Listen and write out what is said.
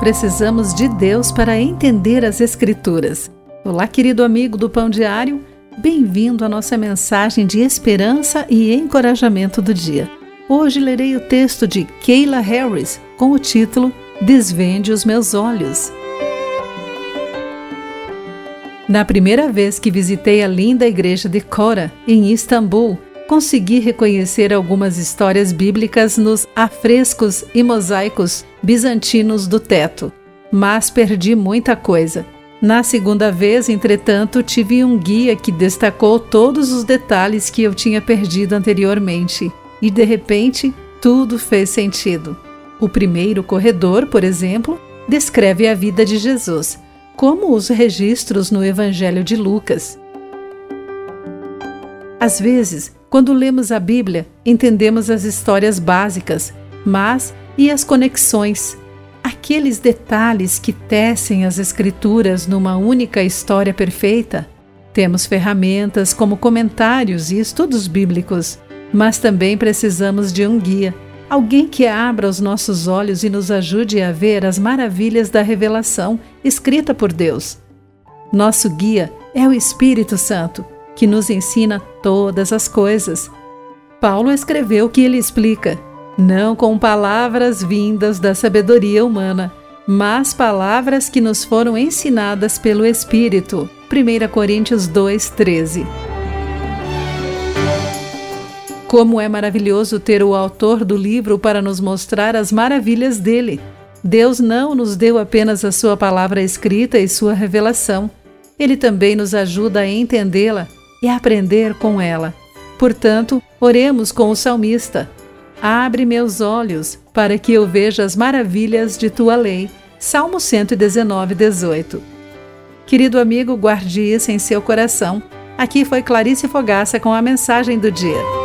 Precisamos de Deus para entender as Escrituras. Olá, querido amigo do Pão Diário, bem-vindo à nossa mensagem de esperança e encorajamento do dia. Hoje lerei o texto de Kayla Harris com o título Desvende os Meus Olhos. Na primeira vez que visitei a linda igreja de Cora, em Istambul, consegui reconhecer algumas histórias bíblicas nos afrescos e mosaicos bizantinos do teto, mas perdi muita coisa. Na segunda vez, entretanto, tive um guia que destacou todos os detalhes que eu tinha perdido anteriormente, e de repente tudo fez sentido. O primeiro corredor, por exemplo, descreve a vida de Jesus, como os registros no Evangelho de Lucas. Às vezes, quando lemos a Bíblia, entendemos as histórias básicas, mas e as conexões? Aqueles detalhes que tecem as Escrituras numa única história perfeita? Temos ferramentas como comentários e estudos bíblicos, mas também precisamos de um guia, alguém que abra os nossos olhos e nos ajude a ver as maravilhas da revelação escrita por Deus. Nosso guia é o Espírito Santo que nos ensina todas as coisas. Paulo escreveu que ele explica, não com palavras vindas da sabedoria humana, mas palavras que nos foram ensinadas pelo Espírito. 1 Coríntios 2,13 Como é maravilhoso ter o autor do livro para nos mostrar as maravilhas dele. Deus não nos deu apenas a sua palavra escrita e sua revelação. Ele também nos ajuda a entendê-la e aprender com ela. Portanto, oremos com o salmista. Abre meus olhos para que eu veja as maravilhas de tua lei. Salmo 119, 18. Querido amigo, guarde isso em seu coração. Aqui foi Clarice Fogaça com a mensagem do dia.